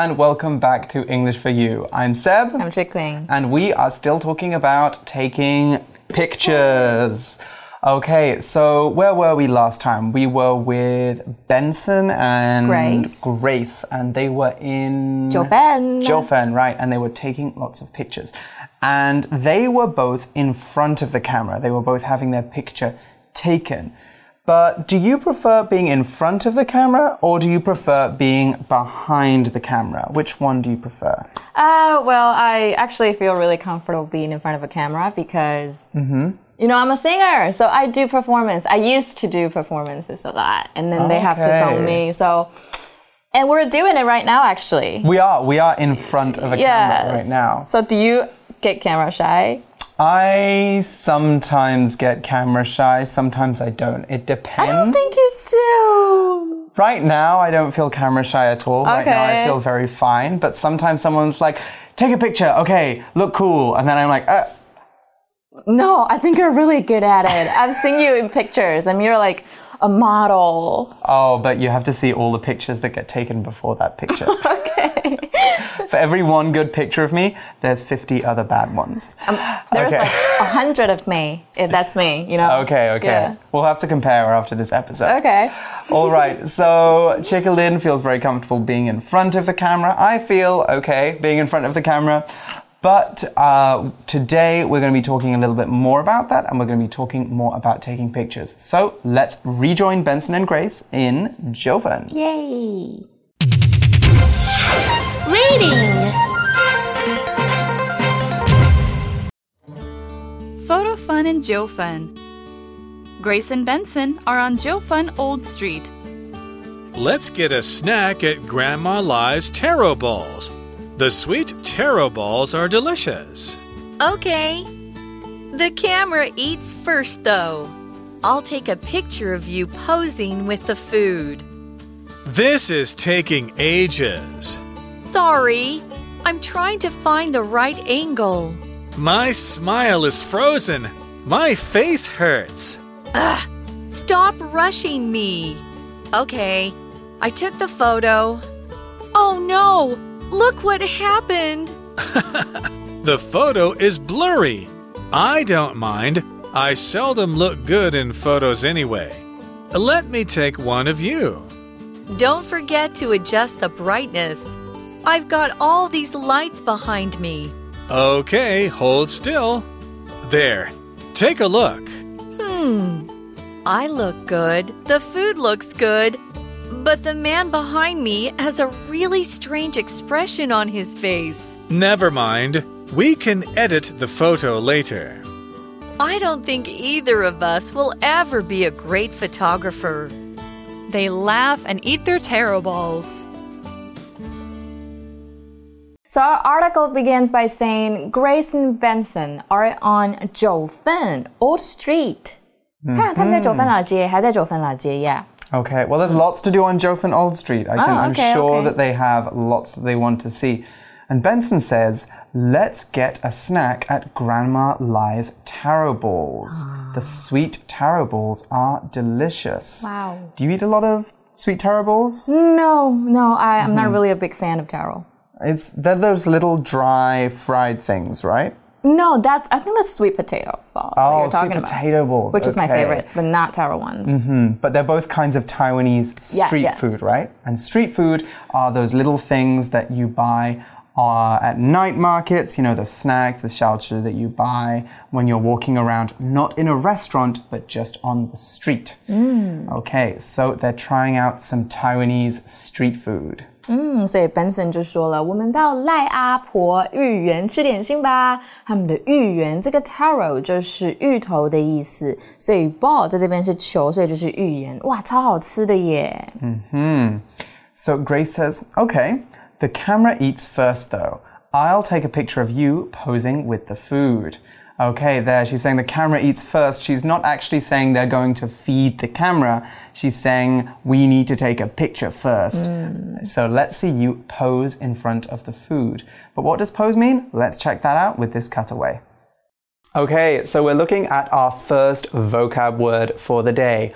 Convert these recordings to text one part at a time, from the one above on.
And welcome back to English for You. I'm Seb. I'm Chickling. And we are still talking about taking pictures. Okay, so where were we last time? We were with Benson and Grace. Grace, and they were in Jiufen. Jiufen, right? And they were taking lots of pictures. And they were both in front of the camera. They were both having their picture taken. But do you prefer being in front of the camera or do you prefer being behind the camera? Which one do you prefer? Uh, well, I actually feel really comfortable being in front of a camera because, Mm-hmm. you know, I'm a singer, so I do performance. I used to do performances a lot, and then they have to film me. So, and we're doing it right now, actually. We are. We are in front of a camera right now. So, do you get camera shy? I sometimes get camera shy, sometimes I don't. It depends. I don't think you do. Right now, I don't feel camera shy at all. Right now, I feel very fine. But sometimes someone's like, take a picture, okay, look cool. And then I'm like, uh, No, I think you're really good at it. I've seen you in pictures, and you're like a model. oh, but you have to see all the pictures that get taken before that picture. Okay. For every one good picture of me, there's 50 other bad ones. Um, there's Okay. like a hundred of me, if that's me, you know? Okay, okay. Yeah. We'll have to compare after this episode. Okay. All right, so Chickalin feels very comfortable being in front of the camera. I feel okay being in front of the camera. But uh, today we're going to be talking a little bit more about that and we're going to be talking more about taking pictures. So let's rejoin Benson and Grace in Jiufen. Yay. Reading. Photo Fun and Jiufen. Grace and Benson are on Jiufen Old Street. Let's get a snack at Grandma Lai's taro balls. The sweet taro balls are delicious. Okay. The camera eats first, though. I'll take a picture of you posing with the food. This is taking ages. Sorry, I'm trying to find the right angle. My smile is frozen. My face hurts. Ugh. Stop rushing me. Okay, I took the photo. Oh no! Look what happened! The photo is blurry. I don't mind. I seldom look good in photos anyway. Let me take one of you. Don't forget to adjust the brightness. I've got all these lights behind me. Okay, hold still. There. Take a look. Hmm. I look good. The food looks good. But the man behind me has a really strange expression on his face. Never mind. We can edit the photo later. I don't think either of us will ever be a great photographer. They laugh and eat their taro balls. So our article begins by saying Grace and Benson are on 九份 Old Street。看，他们在九份老街，还在九份老街，Yeah。 Okay, well, there's lots to do on Jiufen Old Street. I can, Oh, okay, I'm sure okay. that they have lots that they want to see. And Benson says, let's get a snack at Grandma Lai's taro balls. the sweet taro balls are delicious. Wow. Do you eat a lot of sweet taro balls? No, no, I, I'm Mm-hmm. not really a big fan of taro. It's they're those little dry fried things, right? No, that's I think that's sweet potato balls that Oh, you're talking sweet about, potato balls, which is my. Favorite, but not taro ones. But they're both kinds of Taiwanese street yeah. food, right? And street food are those little things that you buy uh, at night markets, you know, the snacks, the xiaochi that you buy when you're walking around, not in a restaurant, but just on the street. Mm. Okay, so they're trying out some Taiwanese street food. 嗯，所以 Benson 就说了，我们到赖阿婆芋圆吃点心吧。他们的芋圆这个 taro 就是芋头的意思，所以 ball 在这边是球，所以就是芋圆。哇，超好吃的耶！嗯哼 So Grace says, okay, the camera eats first though. I'll take a picture of you posing with the food. Okay, there, she's saying the camera eats first. She's not actually saying they're going to feed the camera. She's saying we need to take a picture first. Mm. So let's see you pose in front of the food. But what does pose mean? Let's check that out with this cutaway. Okay, so we're looking at our first vocab word for the day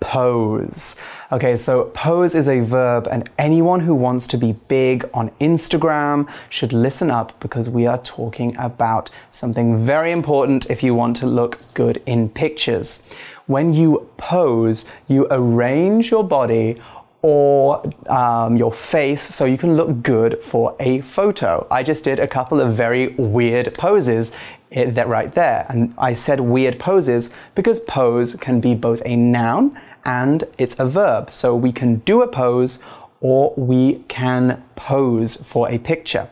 pose. Okay, so pose is a verb, and anyone who wants to be big on Instagram should listen up because we are talking about something very important if you want to look good in pictures. When you pose, you arrange your body or um, your face so you can look good for a photo. I just did a couple of very weird poses it, that right there. And I said weird poses because pose can be both a noun and it's a verb. So we can do a pose or we can pose for a picture.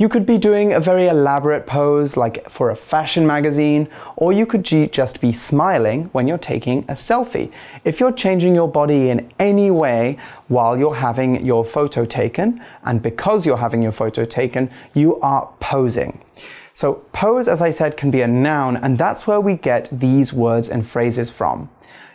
You could be doing a very elaborate pose, like for a fashion magazine, or you could just be smiling when you're taking a selfie. If you're changing your body in any way while you're having your photo taken, and because you're having your photo taken, you are posing. So, pose, as I said, can be a noun, and that's where we get these words and phrases from.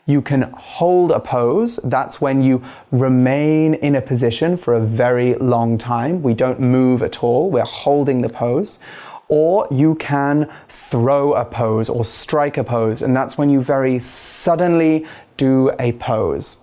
You can hold a pose. That's when you remain in a position for a very long time. We don't move at all. We're holding the pose. Or you can throw a pose or strike a pose, and that's when you very suddenly do a pose.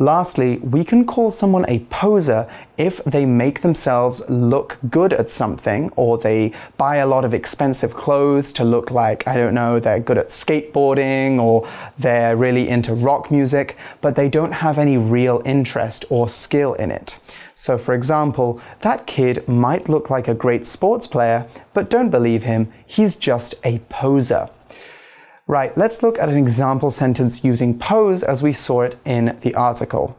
Lastly, we can call someone a poser if they make themselves look good at something or they buy a lot of expensive clothes to look like, I don't know, they're good at skateboarding or they're really into rock music, but they don't have any real interest or skill in it. So, for example, that kid might look like a great sports player, but don't believe him, he's just a poser. Right, let's look at an example sentence using pose as we saw it in the article.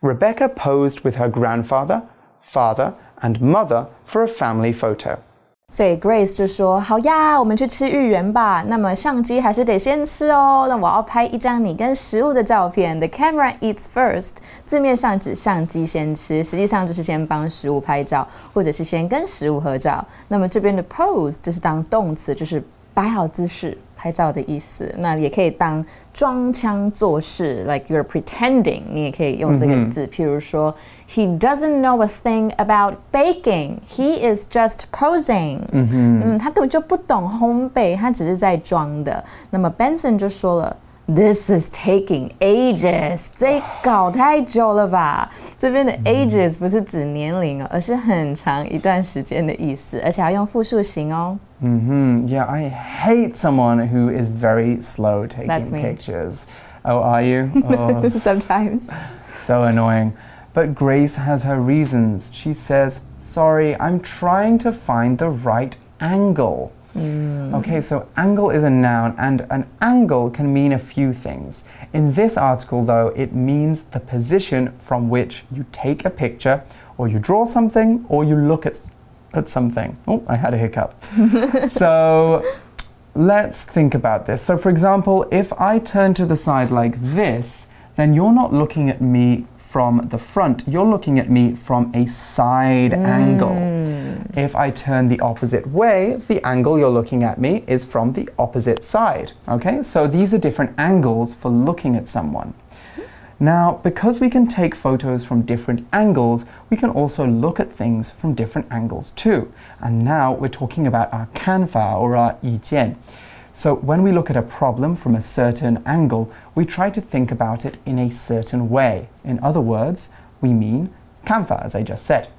Rebecca posed with her grandfather, father, and mother for a family photo. 所以 Grace 就说：“好呀，我们去吃芋圆吧。那么相机还是得先吃哦。那我要拍一张你跟食物的照片。The camera eats first。字面上指相机先吃，实际上就是先帮食物拍照，或者是先跟食物合照。那么这边的 pose 就是当动词，就是 摆好姿势。”拍照的意思，那也可以当装腔作势，like you're pretending，你也可以用这个字。譬如说，He doesn't know a thing about baking. He is just posing. 嗯哼，嗯，他根本就不懂烘焙，他只是在装的。那么 Benson 就说了。This is taking ages，这搞太久了吧？这边的 ages 不是指年龄哦，而是很长一段时间的意思，而且要用复数形哦。Mm hmm. Yeah, I hate someone who is very slow taking That's me. pictures. Oh, are you? Oh. Sometimes. So annoying. But Grace has her reasons. She says, Sorry, I'm trying to find the right angle. Mm. Okay, so angle is a noun, and an angle can mean a few things. In this article, though, it means the position from which you take a picture, or you draw something, or you look at, at something. Oh, I had a hiccup. so let's think about this. So, for example, if I turn to the side like this, then you're not looking at me from the front, you're looking at me from a side mm. angle. If I turn the opposite way, the angle you're looking at me is from the opposite side. Okay, so these are different angles for looking at someone. Now, because we can take photos from different angles, we can also look at things from different angles too. And now we're talking about our kanfa or our 意见. So when we look at a problem from a certain angle, we try to think about it in a certain way. In other words, we mean kanfa, as I just said.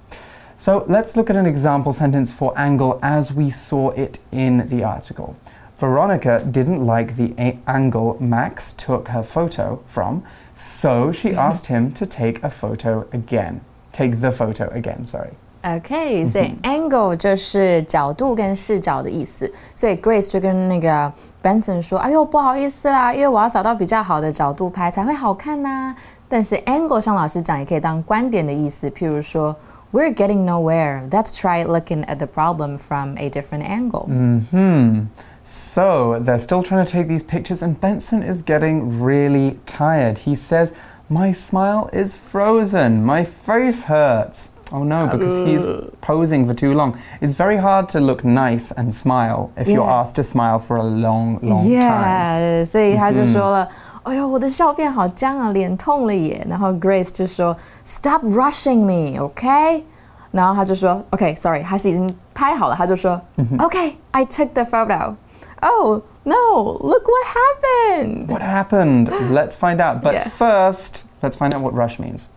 So let's look at an example sentence for angle as we saw it in the article. Veronica didn't like the angle Max took her photo from, so she asked him to take a photo again. Take the photo again, sorry. OK，所以 angle 就是角度跟视角的意思。所以 Grace 就跟那个 Benson 说：“哎呦，不好意思啦，因为我要找到比较好的角度拍才会好看呐。”但是 angle 像老师讲也可以当观点的意思，譬如说 We're getting nowhere. Let's try looking at the problem from a different angle. Hmm. So they're still trying to take these pictures, and Benson is getting really tired. He says, My smile is frozen. My face hurts. Oh no, because he's posing for too long. It's very hard to look nice and smile if you're asked to smile for a long, long yeah, time. 所以他就说了。哎呦，我的笑变好僵啊，脸痛了耶。然后 Grace 就说，Stop rushing me, OK？然后他就说，OK，sorry，、okay, 他是已经拍好了，他就说，OK，I、okay, took the photo。Oh, No, look what happened. What happened? Let's find out. But Yeah. first, let's find out what rush means.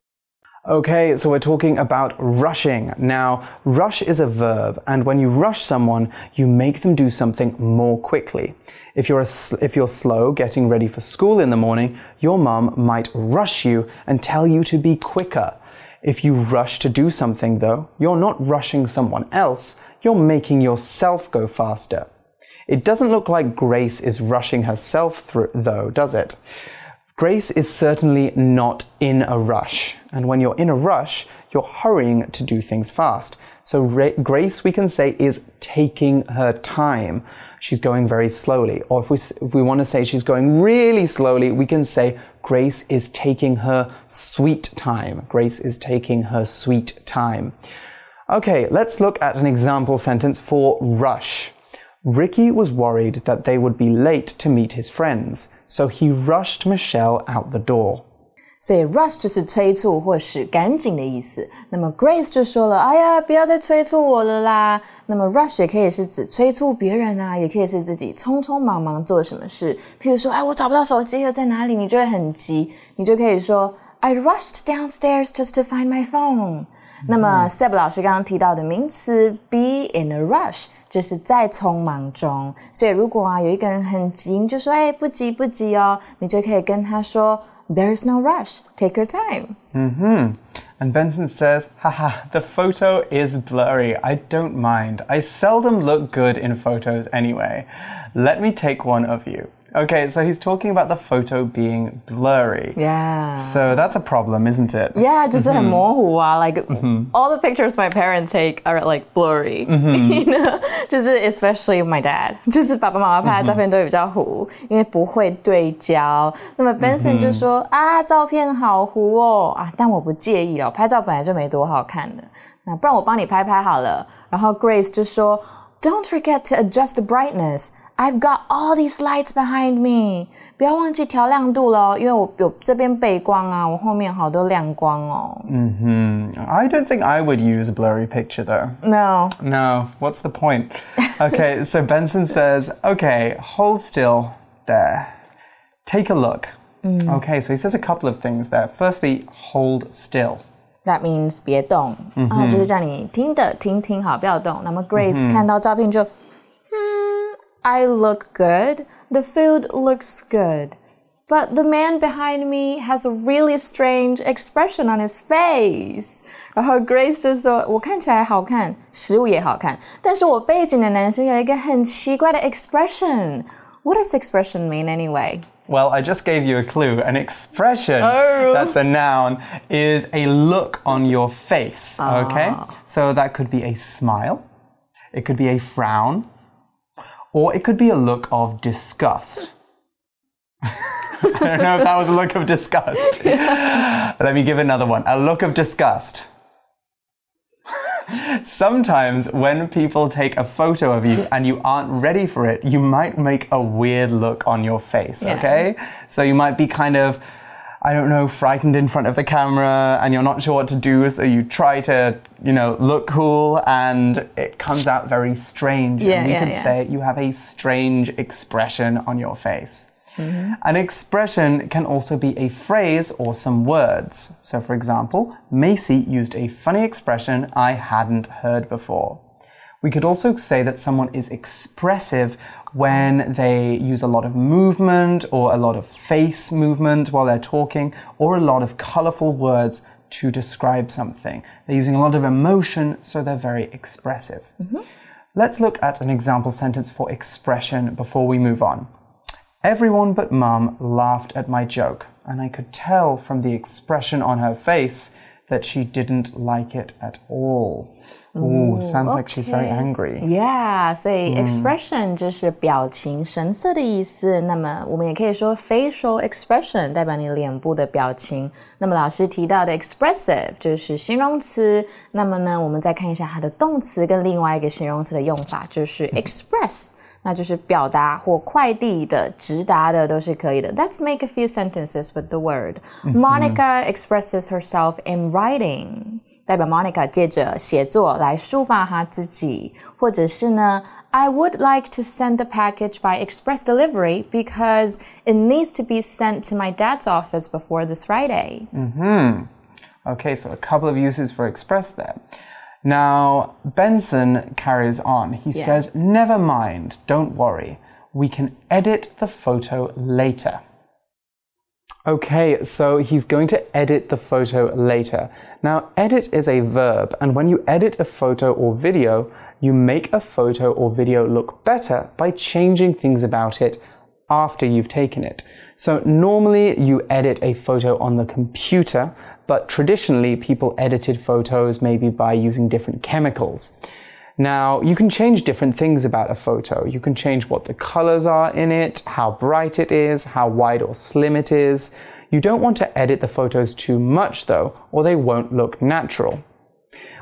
Okay, so we're talking about rushing. Now, rush is a verb, and when you rush someone, you make them do something more quickly. If you're, if you're slow getting ready for school in the morning, your mum might rush you and tell you to be quicker. If you rush to do something, though, you're not rushing someone else, you're making yourself go faster. It doesn't look like Grace is rushing herself through, though, does it? Grace is certainly not in a rush. And when you're in a rush, you're hurrying to do things fast. So Grace, we can say, is taking her time. She's going very slowly. Or if we, if we want to say she's going really slowly, we can say Grace is taking her sweet time. Grace is taking her sweet time. Okay, let's look at an example sentence for rush. Ricky was worried that they would be late to meet his friends, so he rushed Michelle out the door. 所以 rush 就是催促或使赶紧的意思。那么 Grace 就说了：“哎呀，不要再催促我了啦。”那么 rush 也可以是指催促别人啊，也可以是自己匆匆忙忙做什么事。譬如说，哎，我找不到手机了，在哪里？你就会很急，你就可以说 I rushed downstairs just to find my phone。 那么 Seb 老师刚刚提到的名词 be in a rush 就是在匆忙中。所以如果啊有一个人很急，你就说：“哎，不急不急哦。”你就可以跟他说。There's no rush. Take your time. And Benson says, haha, the photo is blurry. I don't mind. I seldom look good in photos anyway. Let me take one of you. Okay, so he's talking about the photo being blurry. Yeah. So that's a problem, isn't it? Yeah, 就是很模糊啊。Like all the pictures my parents take are like blurry. you know, 就是 especially my dad，就是爸爸妈妈拍的照片都会比较糊，因为不会对焦。那么 Benson 就说、啊，照片好糊哦啊，但我不介意哦，拍照本来就没多好看的。那不然我帮你拍拍好了。然后 Grace 就说，Don't forget to adjust the brightness. I've got all these lights behind me. 不要忘记调亮度喽，因为我有这边背光啊，我后面好多亮光哦。 I don't think I would use a blurry picture though. No. No, what's the point? Okay, so Benson says, okay, hold still there. Take a look. Okay, so he says a couple of things there. Firstly, hold still. That means 别动、啊，就是叫你听的听听好，不要动。那么 Grace 看到照片就，嗯 ，I look good. The food looks good. But the man behind me has a really strange expression on his face. 然后 Grace 就说：“我看起来好看，食物也好看，但是我背景的男生有一个很奇怪的 expression. What does expression mean anyway? Well, I just gave you a clue. An expression, that's a noun, is a look on your face. Okay? So that could be a smile, it could be a frown, or it could be a look of disgust. I don't know if that was a look of disgust. Let me give another one. A look of disgust. Sometimes when people take a photo of you and you aren't ready for it, you might make a weird look on your face, Yeah. okay? So you might be kind of I don't know, frightened in front of the camera and you're not sure what to do, so you try to, you know, look cool and it comes out very strange. Yeah, and we yeah, could yeah. say you have a strange expression on your face. Mm-hmm. An expression can also be a phrase or some words. So, for example, Macy used a funny expression I hadn't heard before. We could also say that someone is expressive when they use a lot of movement or a lot of face movement while they're talking or a lot of colorful words to describe something. They're using a lot of emotion, so they're very expressive. Mm-hmm. Let's look at an example sentence for expression before we move on. Everyone but Mum laughed at my joke, and I could tell from the expression on her face that she didn't like it at all. Ooh, sounds like she's very angry. Yeah，所以 expression 就是表情、神色的意思。那么我们也可以说 facial expression 代表你脸部的表情。那么老师提到的 expressive 就是形容词。那么呢，我们再看一下它的动词跟另外一个形容词的用法，就是 express， 那就是表达或快递的、直达的都是可以的。Let's make a few sentences with the word. Monica expresses herself in writing. 代表 Monica 借着写作来抒发她自己，或者是呢， I would like to send the package by express delivery because it needs to be sent to my dad's office before this Friday. Okay, so a couple of uses for express there. Now, Benson carries on. He Yeah. says, Never mind, don't worry. We can edit the photo later. Okay, so he's going to edit the photo later. Now, edit is a verb, and when you edit a photo or video, you make a photo or video look better by changing things about it after you've taken it. So normally you edit a photo on the computer, but traditionally people edited photos maybe by using different chemicals. Now, you can change different things about a photo. You can change what the colors are in it, how bright it is, how wide or slim it is. You don't want to edit the photos too much though, or they won't look natural.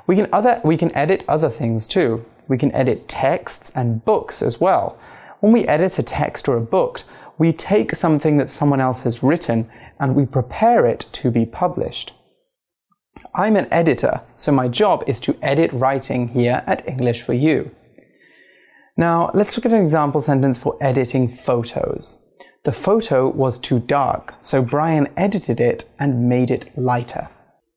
We can other we can edit other things too. We can edit texts and books as well. When we edit a text or a book, we take something that someone else has written and we prepare it to be published. I'm an editor, so my job is to edit writing here at English for You. Now, let's look at an example sentence for editing photos. The photo was too dark, so Brian edited it and made it lighter.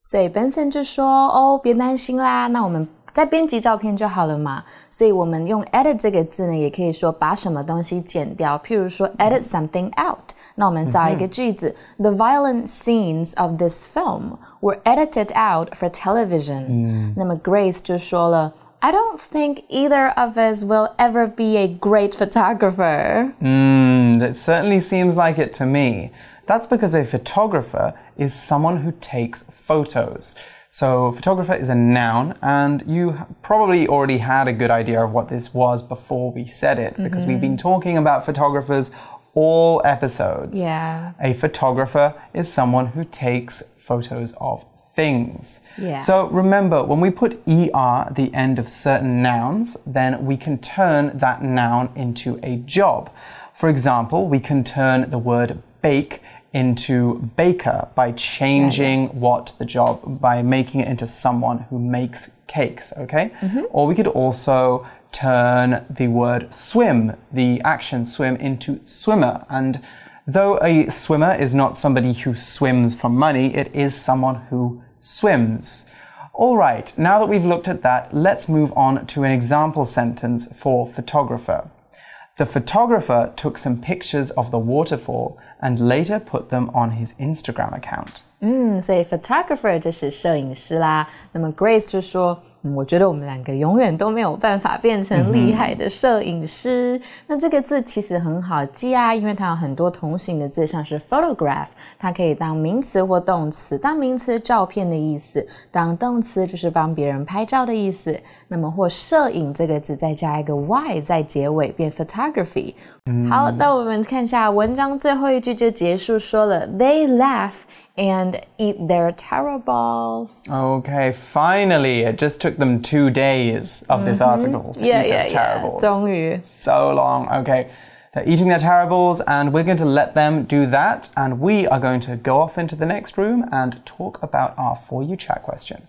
所以 Benson 就说：“哦，别担心啦，那我们 再编辑照片就好了嘛。”所以我们用 edit 这个字呢，也可以说把什么东西剪掉，譬如说 edit something out。那我们造一个句子、t h e violent scenes of this film were edited out for television。那么 Grace 就说了。I don't think either of us will ever be a great photographer. Hmm, that certainly seems like it to me. That's because a photographer is someone who takes photos. So, photographer is a noun, and you probably already had a good idea of what this was before we said it, because we've been talking about photographers all episodes. Yeah. A photographer is someone who takes photos of things. Yeah. So remember, when we put er at the end of certain nouns, then we can turn that noun into a job. For example, we can turn the word bake into baker by changing what the job, by making it into someone who makes cakes, okay? Mm-hmm. Or we could also turn the word swim, the action swim, into swimmer. And though a swimmer is not somebody who swims for money, it is someone who swims. All right, now that we've looked at that, let's move on to an example sentence for photographer. The photographer took some pictures of the waterfall and later put them on his Instagram account. 嗯，所以 photographer 就是摄影师啦。那么 Grace 就说。 嗯，我觉得我们两个永远都没有办法变成厉害的摄影师。那这个字其实很好记啊，因为它有很多同形的字，像是 photograph，它可以当名词或动词。当名词，照片的意思；当动词，就是帮别人拍照的意思。那么或摄影这个字再加一个 y 在结尾，变 photography。好，那我们看一下文章最后一句就结束，说了 They laugh and eat their taro balls. Okay, finally, it just took them two days of this mm-hmm. article to Yeah, eat yeah, those yeah. 于。So long. Okay. They're eating their taro balls, and we're going to let them do that. And we are going to go off into the next room and talk about our For You chat question.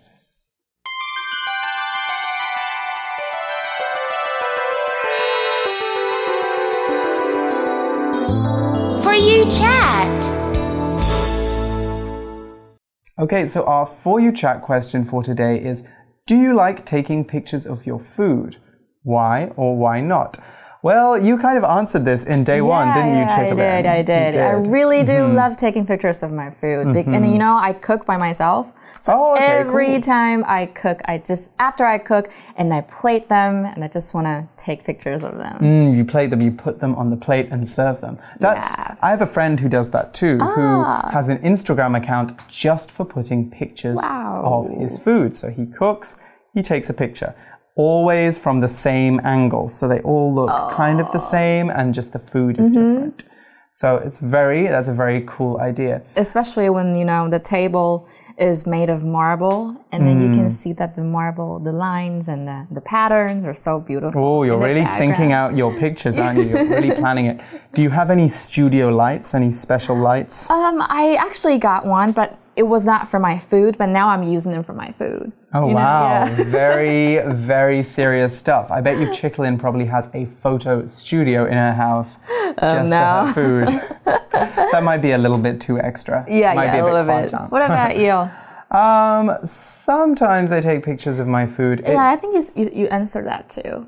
Okay, so our For You chat question for today is Do you like taking pictures of your food? Why or why not? Well, you kind of answered this in day one, didn't you, Yeah, I did, I You did. I really do Mm-hmm. love taking pictures of my food. Bec- And you know, I cook by myself. So Oh, okay, every cool. time I cook, I just, after I cook, and I plate them, and I just want to take pictures of them. Mm, you plate them, you put them on the plate and serve them. That's Yeah. Ah. I have a friend who does that too, who has an Instagram account just for putting pictures Wow. of his food. So he cooks, he takes a picture. Always from the same angle. So they all look kind of the same and just the food is Mm-hmm. different. So it's very that's a very cool idea. Especially when, you know, the table is made of marble, and then you Mm. can see that the marble, the lines and the, the patterns are so beautiful. Oh, you're really thinking out your pictures, aren't you? You're really planning it. Do you have any studio lights, any special lights? Um, I actually got one, but it was not for my food, but now I'm using them for my food. Oh You know, wow, yeah. very very serious stuff. I bet you Chicklin probably has a photo studio in her house just no. for her food. that might be a little bit too extra. Yeah, might yeah, be a a, little bit bit. What about you? Um, sometimes I take pictures of my food. It- Yeah, I think you, you, you answered that too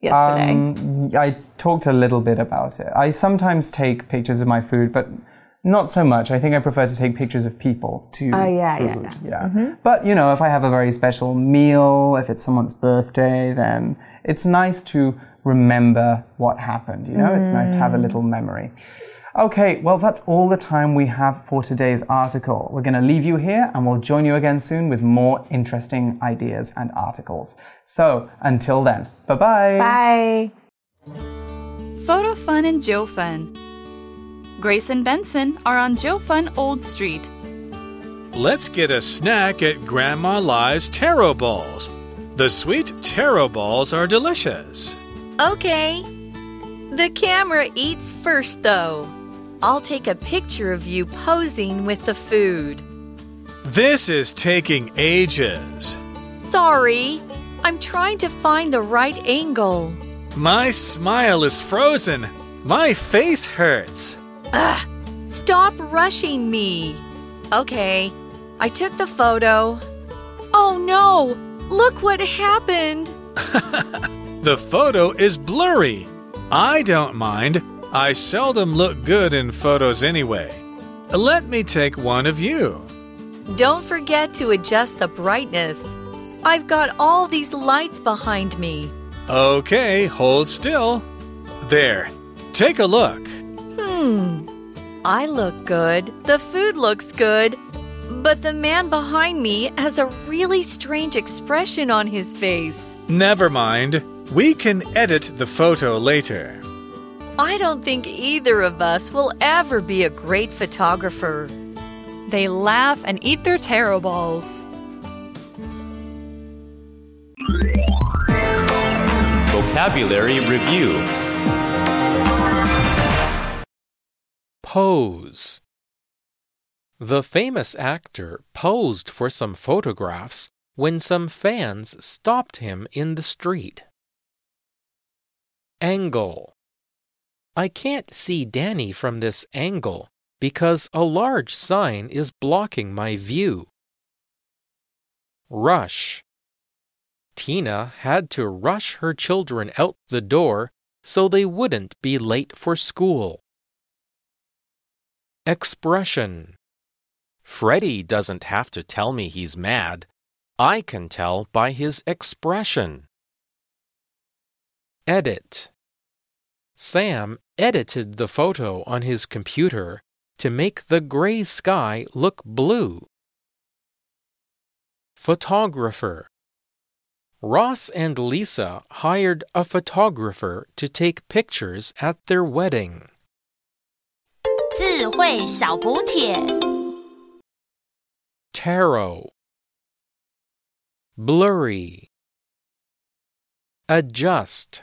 yesterday. Um, I talked a little bit about it. I sometimes take pictures of my food, but not so much. I think I prefer to take pictures of people to Oh, yeah, yeah, food. yeah. Mm-hmm. But you know, if I have a very special meal, if it's someone's birthday, then it's nice to remember what happened. You know, it's nice to have a Mm. little memory. Okay, well, that's all the time we have for today's article. We're going to leave you here and we'll join you again soon with more interesting ideas and articles. So, until then, bye bye. Bye. Photo Fun and Jiufen. Grace and Benson are on Jiufen Old Street. Let's get a snack at Grandma Lai's taro balls. The sweet taro balls are delicious. Okay. The camera eats first, though. I'll take a picture of you posing with the food. This is taking ages. Sorry, I'm trying to find the right angle. My smile is frozen. My face hurts. Stop rushing me. Okay, I took the photo. Oh no! Look what happened! The photo is blurry. I don't mind. I seldom look good in photos anyway. Let me take one of you. Don't forget to adjust the brightness. I've got all these lights behind me. Okay, hold still. There. Take a look. Hmm. I look good. The food looks good. But the man behind me has a really strange expression on his face. Never mind. We can edit the photo later. I don't think either of us will ever be a great photographer. They laugh and eat their taro balls. Vocabulary Review Pose. The famous actor posed for some photographs when some fans stopped him in the street. Angle. I can't see Danny from this angle because a large sign is blocking my view. Rush. Tina had to rush her children out the door so they wouldn't be late for school. Expression Freddie doesn't have to tell me he's mad. I can tell by his expression. Edit Sam edited the photo on his computer to make the gray sky look blue. Photographer Ross and Lisa hired a photographer to take pictures at their wedding. 智慧小补帖。Taro, blurry, adjust.